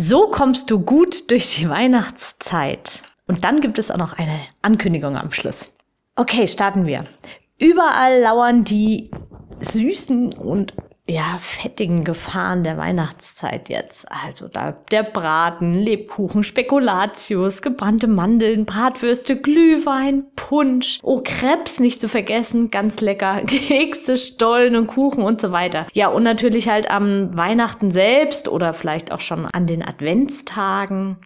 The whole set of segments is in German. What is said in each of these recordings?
So kommst du gut durch die Weihnachtszeit. Und dann gibt es auch noch eine Ankündigung am Schluss. Okay, starten wir. Überall lauern die süßen und ja, fettigen Gefahren der Weihnachtszeit jetzt. Also da der Braten, Lebkuchen, Spekulatius, gebrannte Mandeln, Bratwürste, Glühwein, Punsch, oh Krebs nicht zu vergessen, ganz lecker, Kekse, Stollen und Kuchen und so weiter. Ja, und natürlich halt am Weihnachten selbst oder vielleicht auch schon an den Adventstagen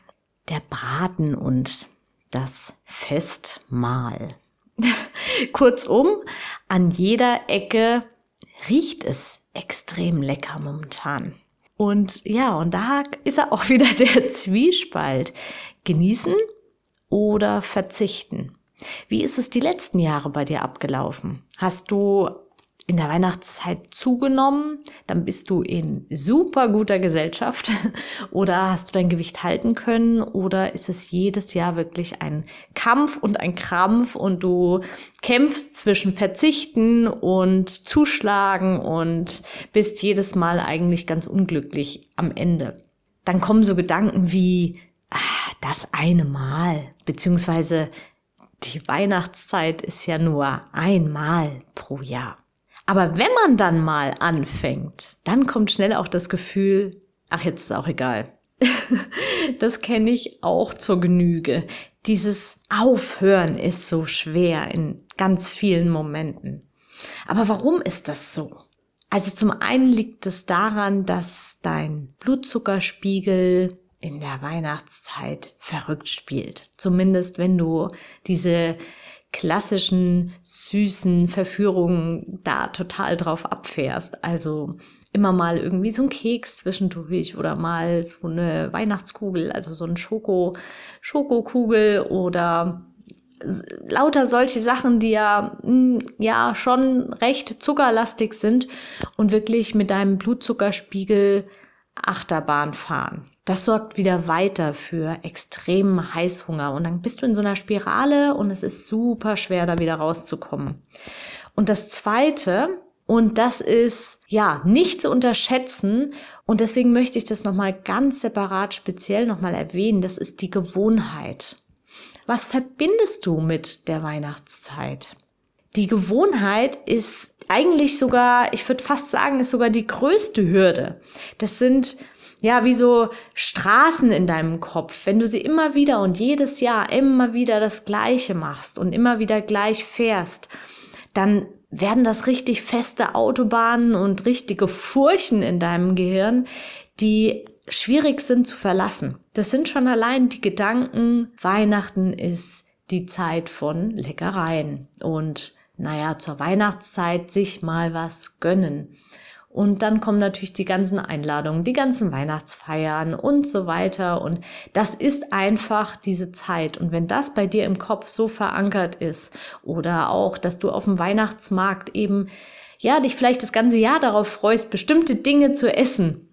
der Braten und das Festmahl. Kurzum, an jeder Ecke riecht es extrem lecker momentan. Und ja, und da ist er auch wieder der Zwiespalt. Genießen oder verzichten. Wie ist es die letzten Jahre bei dir abgelaufen? Hast du in der Weihnachtszeit zugenommen, dann bist du in super guter Gesellschaft oder hast du dein Gewicht halten können oder ist es jedes Jahr wirklich ein Kampf und ein Krampf und du kämpfst zwischen Verzichten und Zuschlagen und bist jedes Mal eigentlich ganz unglücklich am Ende. Dann kommen so Gedanken wie ah, das eine Mal, beziehungsweise die Weihnachtszeit ist ja nur einmal pro Jahr. Aber wenn man dann mal anfängt, dann kommt schnell auch das Gefühl, ach, jetzt ist auch egal. das kenne ich auch zur Genüge. Dieses Aufhören ist so schwer in ganz vielen Momenten. Aber warum ist das so? Also zum einen liegt es daran, dass dein Blutzuckerspiegel in der Weihnachtszeit verrückt spielt. Zumindest wenn du diese klassischen süßen Verführungen da total drauf abfährst. Also immer mal irgendwie so ein Keks zwischendurch oder mal so eine Weihnachtskugel, also so ein Schoko, Schokokugel oder lauter solche Sachen, die ja, hm, ja schon recht zuckerlastig sind und wirklich mit deinem Blutzuckerspiegel Achterbahn fahren. Das sorgt wieder weiter für extremen Heißhunger und dann bist du in so einer Spirale und es ist super schwer, da wieder rauszukommen. Und das zweite, und das ist ja nicht zu unterschätzen und deswegen möchte ich das nochmal ganz separat speziell nochmal erwähnen, das ist die Gewohnheit. Was verbindest du mit der Weihnachtszeit? Die Gewohnheit ist eigentlich sogar, ich würde fast sagen, ist sogar die größte Hürde. Das sind ja, wie so Straßen in deinem Kopf, wenn du sie immer wieder und jedes Jahr immer wieder das Gleiche machst und immer wieder gleich fährst, dann werden das richtig feste Autobahnen und richtige Furchen in deinem Gehirn, die schwierig sind zu verlassen. Das sind schon allein die Gedanken, Weihnachten ist die Zeit von Leckereien und naja, zur Weihnachtszeit sich mal was gönnen. Und dann kommen natürlich die ganzen Einladungen, die ganzen Weihnachtsfeiern und so weiter. Und das ist einfach diese Zeit. Und wenn das bei dir im Kopf so verankert ist oder auch, dass du auf dem Weihnachtsmarkt eben, ja, dich vielleicht das ganze Jahr darauf freust, bestimmte Dinge zu essen,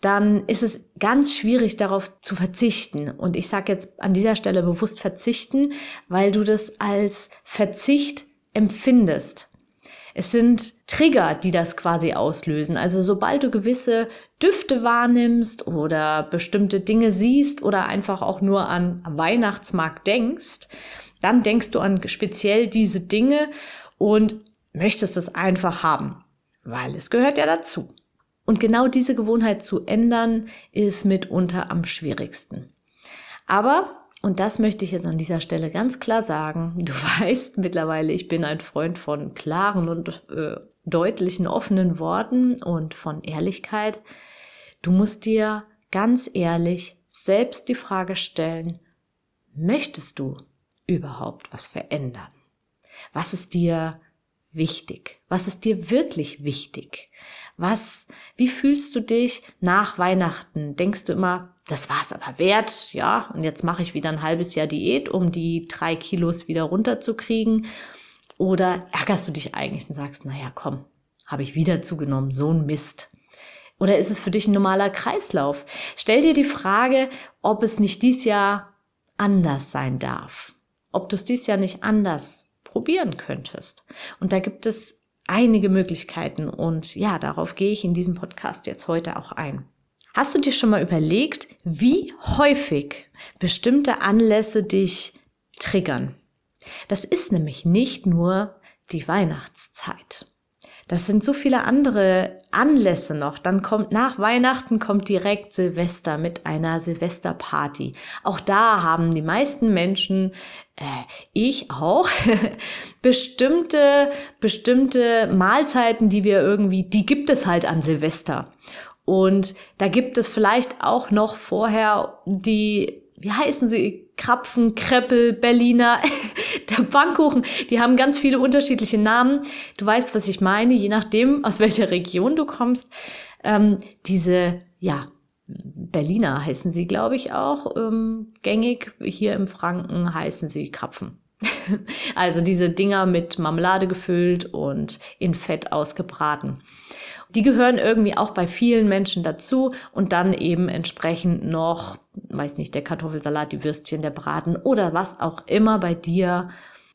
dann ist es ganz schwierig darauf zu verzichten. Und ich sage jetzt an dieser Stelle bewusst verzichten, weil du das als Verzicht empfindest. Es sind Trigger, die das quasi auslösen. Also sobald du gewisse Düfte wahrnimmst oder bestimmte Dinge siehst oder einfach auch nur an Weihnachtsmarkt denkst, dann denkst du an speziell diese Dinge und möchtest es einfach haben, weil es gehört ja dazu. Und genau diese Gewohnheit zu ändern, ist mitunter am schwierigsten. Aber und das möchte ich jetzt an dieser Stelle ganz klar sagen. Du weißt mittlerweile, ich bin ein Freund von klaren und äh, deutlichen, offenen Worten und von Ehrlichkeit. Du musst dir ganz ehrlich selbst die Frage stellen, möchtest du überhaupt was verändern? Was ist dir wichtig? Was ist dir wirklich wichtig? Was, wie fühlst du dich nach Weihnachten? Denkst du immer, das war's aber wert, ja, und jetzt mache ich wieder ein halbes Jahr Diät, um die drei Kilos wieder runterzukriegen? Oder ärgerst du dich eigentlich und sagst, naja, komm, habe ich wieder zugenommen, so ein Mist. Oder ist es für dich ein normaler Kreislauf? Stell dir die Frage, ob es nicht dies Jahr anders sein darf. Ob du es dies Jahr nicht anders probieren könntest. Und da gibt es einige Möglichkeiten und ja, darauf gehe ich in diesem Podcast jetzt heute auch ein. Hast du dir schon mal überlegt, wie häufig bestimmte Anlässe dich triggern? Das ist nämlich nicht nur die Weihnachtszeit. Das sind so viele andere Anlässe noch. Dann kommt nach Weihnachten kommt direkt Silvester mit einer Silvesterparty. Auch da haben die meisten Menschen, äh, ich auch, bestimmte, bestimmte Mahlzeiten, die wir irgendwie, die gibt es halt an Silvester. Und da gibt es vielleicht auch noch vorher die wie heißen sie? Krapfen, Kreppel, Berliner, der Bankkuchen. Die haben ganz viele unterschiedliche Namen. Du weißt, was ich meine, je nachdem, aus welcher Region du kommst. Ähm, diese, ja, Berliner heißen sie, glaube ich, auch ähm, gängig. Hier im Franken heißen sie Krapfen. also diese Dinger mit Marmelade gefüllt und in Fett ausgebraten. Die gehören irgendwie auch bei vielen Menschen dazu und dann eben entsprechend noch, weiß nicht, der Kartoffelsalat, die Würstchen, der Braten oder was auch immer bei dir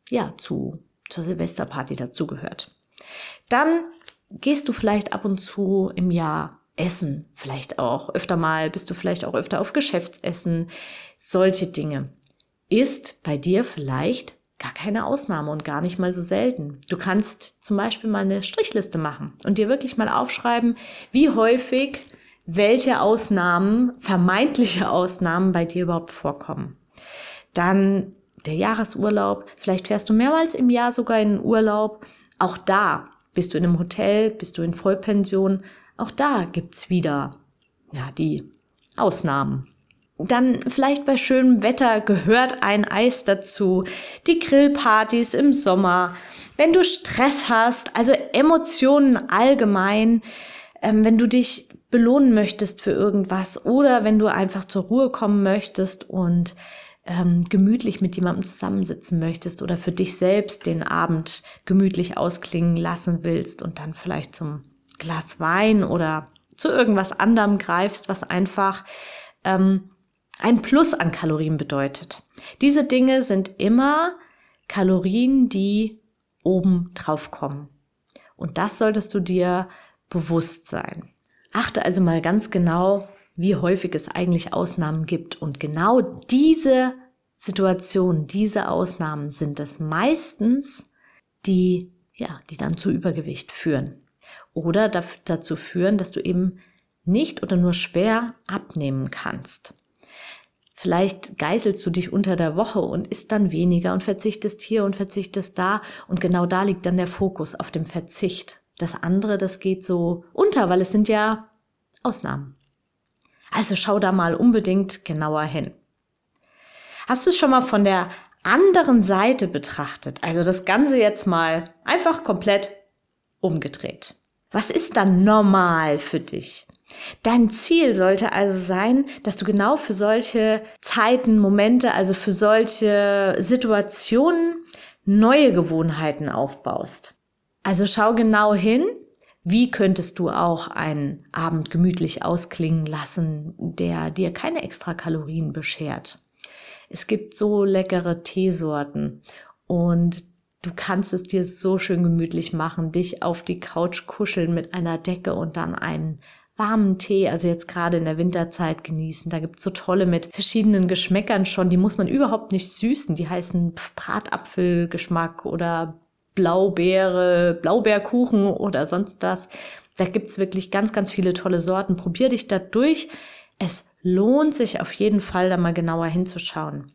ja zu zur Silvesterparty dazugehört. Dann gehst du vielleicht ab und zu im Jahr essen, vielleicht auch öfter mal, bist du vielleicht auch öfter auf Geschäftsessen, solche Dinge. Ist bei dir vielleicht gar keine Ausnahme und gar nicht mal so selten. Du kannst zum Beispiel mal eine Strichliste machen und dir wirklich mal aufschreiben, wie häufig welche Ausnahmen, vermeintliche Ausnahmen bei dir überhaupt vorkommen. Dann der Jahresurlaub, vielleicht fährst du mehrmals im Jahr sogar in den Urlaub. Auch da bist du in einem Hotel, bist du in Vollpension. Auch da gibt's wieder, ja, die Ausnahmen. Dann vielleicht bei schönem Wetter gehört ein Eis dazu, die Grillpartys im Sommer, wenn du Stress hast, also Emotionen allgemein, ähm, wenn du dich belohnen möchtest für irgendwas oder wenn du einfach zur Ruhe kommen möchtest und ähm, gemütlich mit jemandem zusammensitzen möchtest oder für dich selbst den Abend gemütlich ausklingen lassen willst und dann vielleicht zum Glas Wein oder zu irgendwas anderem greifst, was einfach ähm, ein Plus an Kalorien bedeutet. Diese Dinge sind immer Kalorien, die oben drauf kommen. Und das solltest du dir bewusst sein. Achte also mal ganz genau, wie häufig es eigentlich Ausnahmen gibt. Und genau diese Situationen, diese Ausnahmen sind es meistens, die, ja, die dann zu Übergewicht führen. Oder dazu führen, dass du eben nicht oder nur schwer abnehmen kannst. Vielleicht geißelst du dich unter der Woche und isst dann weniger und verzichtest hier und verzichtest da. Und genau da liegt dann der Fokus auf dem Verzicht. Das andere, das geht so unter, weil es sind ja Ausnahmen. Also schau da mal unbedingt genauer hin. Hast du es schon mal von der anderen Seite betrachtet? Also das Ganze jetzt mal einfach komplett umgedreht. Was ist dann normal für dich? Dein Ziel sollte also sein, dass du genau für solche Zeiten, Momente, also für solche Situationen neue Gewohnheiten aufbaust. Also schau genau hin, wie könntest du auch einen Abend gemütlich ausklingen lassen, der dir keine extra Kalorien beschert. Es gibt so leckere Teesorten und du kannst es dir so schön gemütlich machen, dich auf die Couch kuscheln mit einer Decke und dann einen warmen Tee, also jetzt gerade in der Winterzeit genießen. Da gibt's so tolle mit verschiedenen Geschmäckern schon. Die muss man überhaupt nicht süßen. Die heißen Bratapfelgeschmack oder Blaubeere, Blaubeerkuchen oder sonst was. Da gibt's wirklich ganz, ganz viele tolle Sorten. Probier dich da durch. Es lohnt sich auf jeden Fall, da mal genauer hinzuschauen.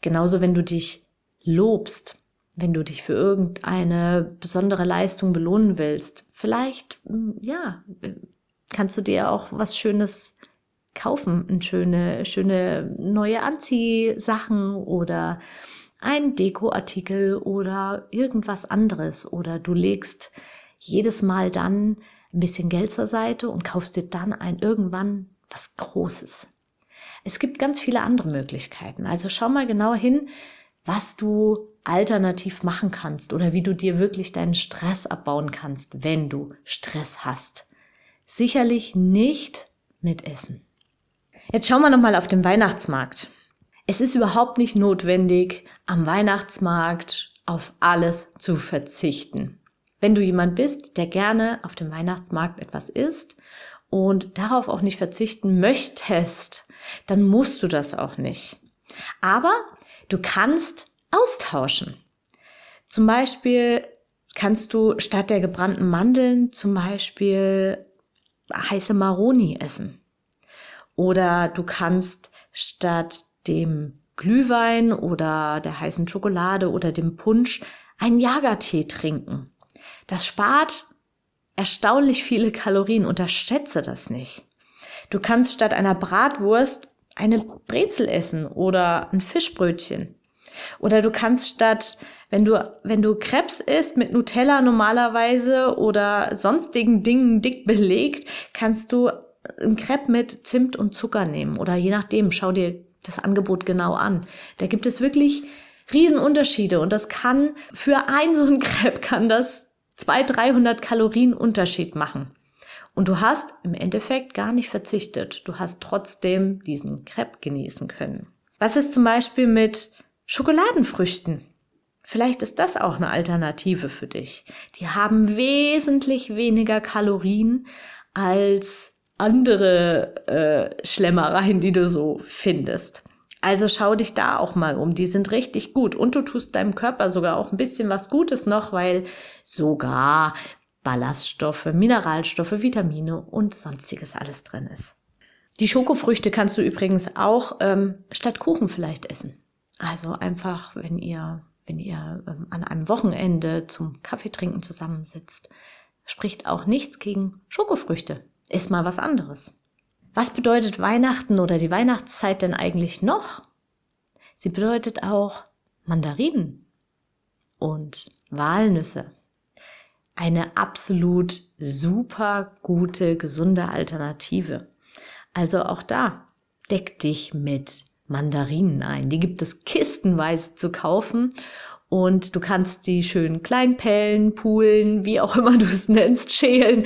Genauso, wenn du dich lobst, wenn du dich für irgendeine besondere Leistung belohnen willst. Vielleicht, ja, kannst du dir auch was Schönes kaufen, eine schöne, schöne neue Anziehsachen oder ein Dekoartikel oder irgendwas anderes oder du legst jedes Mal dann ein bisschen Geld zur Seite und kaufst dir dann ein irgendwann was Großes. Es gibt ganz viele andere Möglichkeiten. Also schau mal genau hin, was du alternativ machen kannst oder wie du dir wirklich deinen Stress abbauen kannst, wenn du Stress hast. Sicherlich nicht mit Essen. Jetzt schauen wir nochmal auf den Weihnachtsmarkt. Es ist überhaupt nicht notwendig, am Weihnachtsmarkt auf alles zu verzichten. Wenn du jemand bist, der gerne auf dem Weihnachtsmarkt etwas isst und darauf auch nicht verzichten möchtest, dann musst du das auch nicht. Aber du kannst austauschen. Zum Beispiel kannst du statt der gebrannten Mandeln zum Beispiel heiße Maroni essen. Oder du kannst statt dem Glühwein oder der heißen Schokolade oder dem Punsch einen Jagertee trinken. Das spart erstaunlich viele Kalorien, unterschätze das nicht. Du kannst statt einer Bratwurst eine Brezel essen oder ein Fischbrötchen. Oder du kannst statt, wenn du, wenn du Krebs isst mit Nutella normalerweise oder sonstigen Dingen dick belegt, kannst du ein Crepe mit Zimt und Zucker nehmen. Oder je nachdem, schau dir das Angebot genau an. Da gibt es wirklich Riesenunterschiede und das kann für ein so ein Crepe kann das 200, 300 Kalorien Unterschied machen. Und du hast im Endeffekt gar nicht verzichtet. Du hast trotzdem diesen Crepe genießen können. Was ist zum Beispiel mit Schokoladenfrüchten? Vielleicht ist das auch eine Alternative für dich. Die haben wesentlich weniger Kalorien als andere äh, Schlemmereien, die du so findest. Also schau dich da auch mal um. Die sind richtig gut. Und du tust deinem Körper sogar auch ein bisschen was Gutes noch, weil sogar Ballaststoffe, Mineralstoffe, Vitamine und sonstiges alles drin ist. Die Schokofrüchte kannst du übrigens auch ähm, statt Kuchen vielleicht essen. Also einfach, wenn ihr, wenn ihr ähm, an einem Wochenende zum Kaffeetrinken zusammensitzt, spricht auch nichts gegen Schokofrüchte ist mal was anderes. Was bedeutet Weihnachten oder die Weihnachtszeit denn eigentlich noch? Sie bedeutet auch Mandarinen und Walnüsse. Eine absolut super gute, gesunde Alternative. Also auch da, deck dich mit Mandarinen ein. Die gibt es kistenweise zu kaufen und du kannst die schön klein pellen, poolen, wie auch immer du es nennst, schälen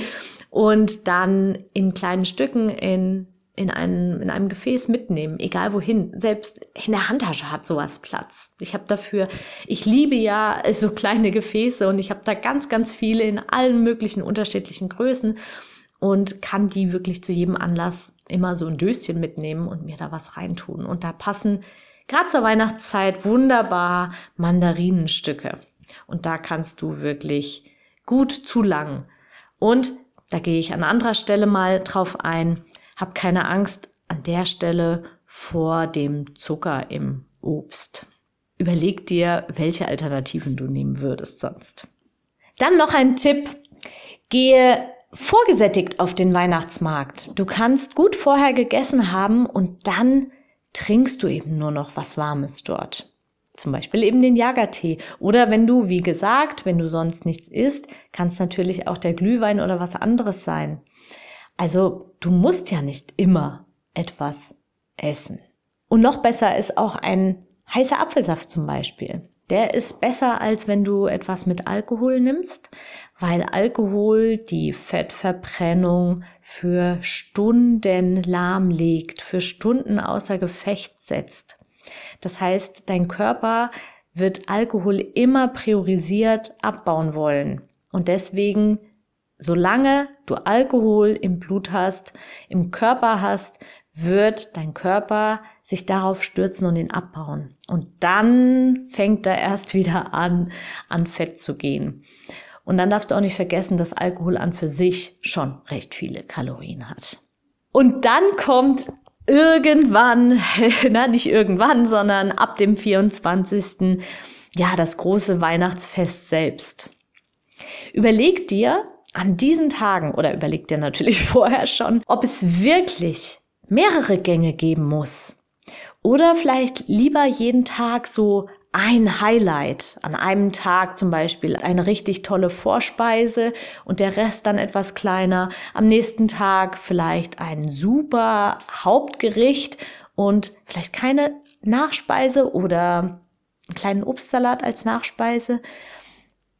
und dann in kleinen Stücken in, in, einem, in einem Gefäß mitnehmen, egal wohin. Selbst in der Handtasche hat sowas Platz. Ich habe dafür, ich liebe ja so kleine Gefäße und ich habe da ganz, ganz viele in allen möglichen unterschiedlichen Größen und kann die wirklich zu jedem Anlass immer so ein Döschen mitnehmen und mir da was reintun. Und da passen gerade zur Weihnachtszeit wunderbar Mandarinenstücke. Und da kannst du wirklich gut zu lang. Und da gehe ich an anderer Stelle mal drauf ein. Hab keine Angst an der Stelle vor dem Zucker im Obst. Überleg dir, welche Alternativen du nehmen würdest sonst. Dann noch ein Tipp. Gehe vorgesättigt auf den Weihnachtsmarkt. Du kannst gut vorher gegessen haben und dann trinkst du eben nur noch was Warmes dort. Zum Beispiel eben den Jagertee. Oder wenn du, wie gesagt, wenn du sonst nichts isst, kann es natürlich auch der Glühwein oder was anderes sein. Also du musst ja nicht immer etwas essen. Und noch besser ist auch ein heißer Apfelsaft zum Beispiel. Der ist besser, als wenn du etwas mit Alkohol nimmst, weil Alkohol die Fettverbrennung für Stunden lahmlegt, für Stunden außer Gefecht setzt. Das heißt, dein Körper wird Alkohol immer priorisiert abbauen wollen. Und deswegen, solange du Alkohol im Blut hast, im Körper hast, wird dein Körper sich darauf stürzen und ihn abbauen. Und dann fängt er erst wieder an, an Fett zu gehen. Und dann darfst du auch nicht vergessen, dass Alkohol an für sich schon recht viele Kalorien hat. Und dann kommt irgendwann, na, nicht irgendwann, sondern ab dem 24. ja, das große Weihnachtsfest selbst. Überleg dir an diesen Tagen oder überleg dir natürlich vorher schon, ob es wirklich mehrere Gänge geben muss. Oder vielleicht lieber jeden Tag so ein Highlight. An einem Tag zum Beispiel eine richtig tolle Vorspeise und der Rest dann etwas kleiner. Am nächsten Tag vielleicht ein super Hauptgericht und vielleicht keine Nachspeise oder einen kleinen Obstsalat als Nachspeise.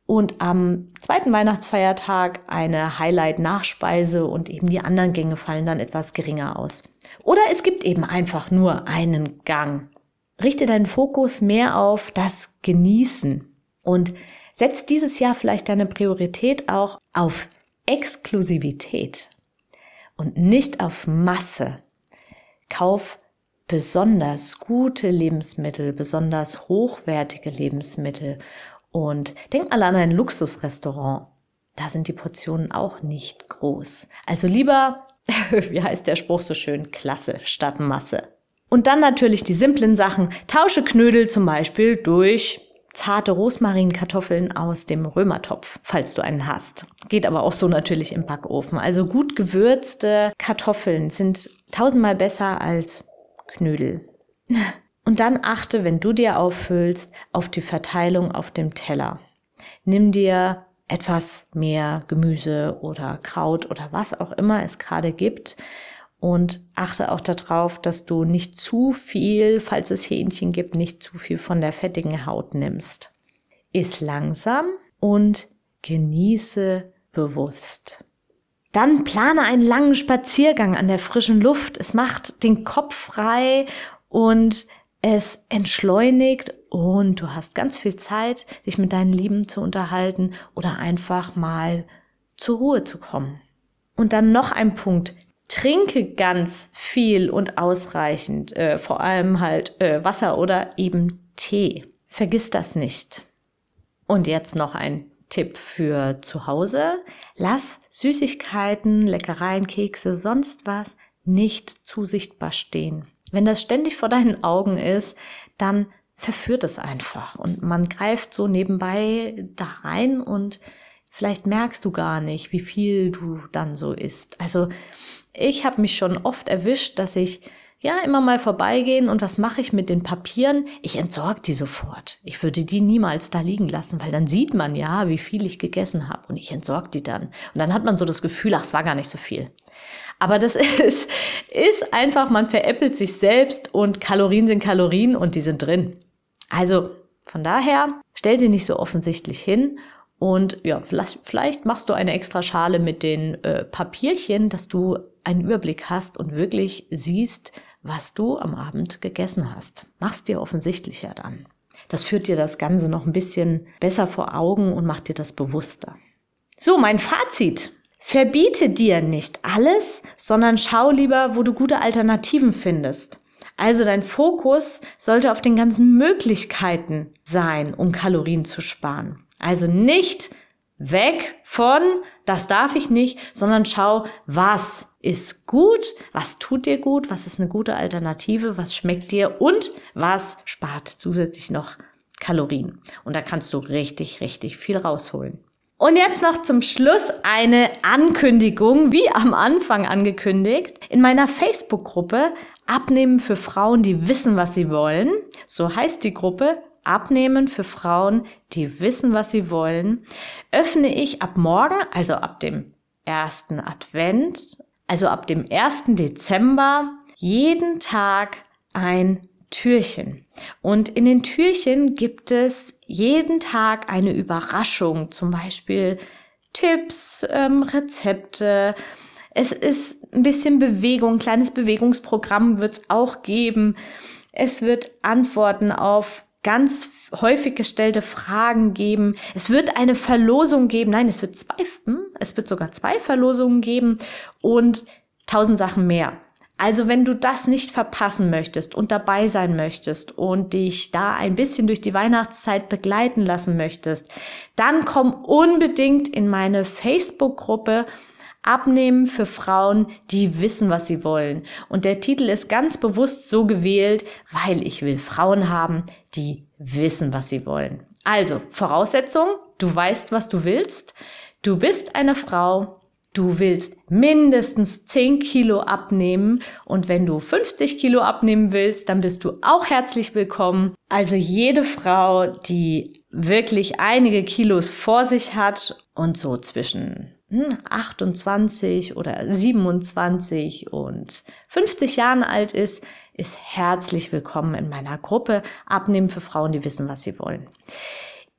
Und am zweiten Weihnachtsfeiertag eine Highlight-Nachspeise und eben die anderen Gänge fallen dann etwas geringer aus. Oder es gibt eben einfach nur einen Gang richte deinen Fokus mehr auf das Genießen und setz dieses Jahr vielleicht deine Priorität auch auf Exklusivität und nicht auf Masse. Kauf besonders gute Lebensmittel, besonders hochwertige Lebensmittel und denk mal an ein Luxusrestaurant. Da sind die Portionen auch nicht groß. Also lieber, wie heißt der Spruch so schön, Klasse statt Masse. Und dann natürlich die simplen Sachen. Tausche Knödel zum Beispiel durch zarte Rosmarinkartoffeln aus dem Römertopf, falls du einen hast. Geht aber auch so natürlich im Backofen. Also gut gewürzte Kartoffeln sind tausendmal besser als Knödel. Und dann achte, wenn du dir auffüllst, auf die Verteilung auf dem Teller. Nimm dir etwas mehr Gemüse oder Kraut oder was auch immer es gerade gibt und achte auch darauf, dass du nicht zu viel, falls es Hähnchen gibt, nicht zu viel von der fettigen Haut nimmst. Iss langsam und genieße bewusst. Dann plane einen langen Spaziergang an der frischen Luft. Es macht den Kopf frei und es entschleunigt und du hast ganz viel Zeit, dich mit deinen Lieben zu unterhalten oder einfach mal zur Ruhe zu kommen. Und dann noch ein Punkt, trinke ganz viel und ausreichend, äh, vor allem halt äh, Wasser oder eben Tee. Vergiss das nicht. Und jetzt noch ein Tipp für zu Hause. Lass Süßigkeiten, Leckereien, Kekse, sonst was nicht zu sichtbar stehen. Wenn das ständig vor deinen Augen ist, dann verführt es einfach und man greift so nebenbei da rein und vielleicht merkst du gar nicht, wie viel du dann so isst. Also ich habe mich schon oft erwischt, dass ich ja immer mal vorbeigehen und was mache ich mit den Papieren? Ich entsorge die sofort. Ich würde die niemals da liegen lassen, weil dann sieht man ja, wie viel ich gegessen habe und ich entsorge die dann. Und dann hat man so das Gefühl, ach, es war gar nicht so viel. Aber das ist, ist einfach, man veräppelt sich selbst und Kalorien sind Kalorien und die sind drin. Also von daher, stell sie nicht so offensichtlich hin und ja, vielleicht, vielleicht machst du eine extra Schale mit den äh, Papierchen, dass du einen Überblick hast und wirklich siehst, was du am Abend gegessen hast. Machst dir offensichtlicher dann. Das führt dir das Ganze noch ein bisschen besser vor Augen und macht dir das bewusster. So, mein Fazit. Verbiete dir nicht alles, sondern schau lieber, wo du gute Alternativen findest. Also dein Fokus sollte auf den ganzen Möglichkeiten sein, um Kalorien zu sparen. Also nicht weg von, das darf ich nicht, sondern schau, was ist gut, was tut dir gut, was ist eine gute Alternative, was schmeckt dir und was spart zusätzlich noch Kalorien. Und da kannst du richtig, richtig viel rausholen. Und jetzt noch zum Schluss eine Ankündigung, wie am Anfang angekündigt. In meiner Facebook-Gruppe Abnehmen für Frauen, die wissen, was sie wollen. So heißt die Gruppe. Abnehmen für Frauen, die wissen, was sie wollen. Öffne ich ab morgen, also ab dem ersten Advent, also ab dem 1. Dezember, jeden Tag ein Türchen. Und in den Türchen gibt es jeden Tag eine Überraschung, zum Beispiel Tipps, ähm, Rezepte. Es ist ein bisschen Bewegung, ein kleines Bewegungsprogramm wird es auch geben. Es wird Antworten auf ganz häufig gestellte Fragen geben. Es wird eine Verlosung geben. Nein, es wird zwei, hm, es wird sogar zwei Verlosungen geben und tausend Sachen mehr. Also wenn du das nicht verpassen möchtest und dabei sein möchtest und dich da ein bisschen durch die Weihnachtszeit begleiten lassen möchtest, dann komm unbedingt in meine Facebook-Gruppe Abnehmen für Frauen, die wissen, was sie wollen. Und der Titel ist ganz bewusst so gewählt, weil ich will Frauen haben, die wissen, was sie wollen. Also, Voraussetzung, du weißt, was du willst. Du bist eine Frau, Du willst mindestens 10 Kilo abnehmen und wenn du 50 Kilo abnehmen willst, dann bist du auch herzlich willkommen. Also jede Frau, die wirklich einige Kilos vor sich hat und so zwischen 28 hm, oder 27 und 50 Jahren alt ist, ist herzlich willkommen in meiner Gruppe Abnehmen für Frauen, die wissen, was sie wollen.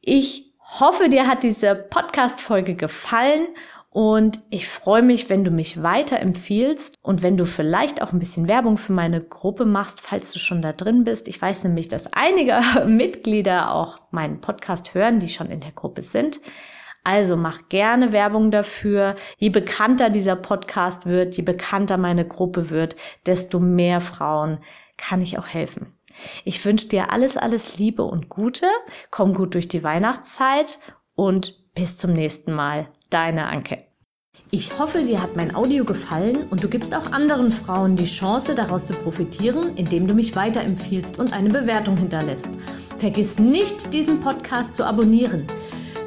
Ich hoffe, dir hat diese Podcast-Folge gefallen und ich freue mich, wenn du mich weiterempfiehlst und wenn du vielleicht auch ein bisschen Werbung für meine Gruppe machst, falls du schon da drin bist. Ich weiß nämlich, dass einige Mitglieder auch meinen Podcast hören, die schon in der Gruppe sind. Also mach gerne Werbung dafür. Je bekannter dieser Podcast wird, je bekannter meine Gruppe wird, desto mehr Frauen kann ich auch helfen. Ich wünsche dir alles, alles Liebe und Gute. Komm gut durch die Weihnachtszeit und bis zum nächsten Mal. Deine Anke. Ich hoffe, dir hat mein Audio gefallen und du gibst auch anderen Frauen die Chance, daraus zu profitieren, indem du mich weiterempfiehlst und eine Bewertung hinterlässt. Vergiss nicht, diesen Podcast zu abonnieren.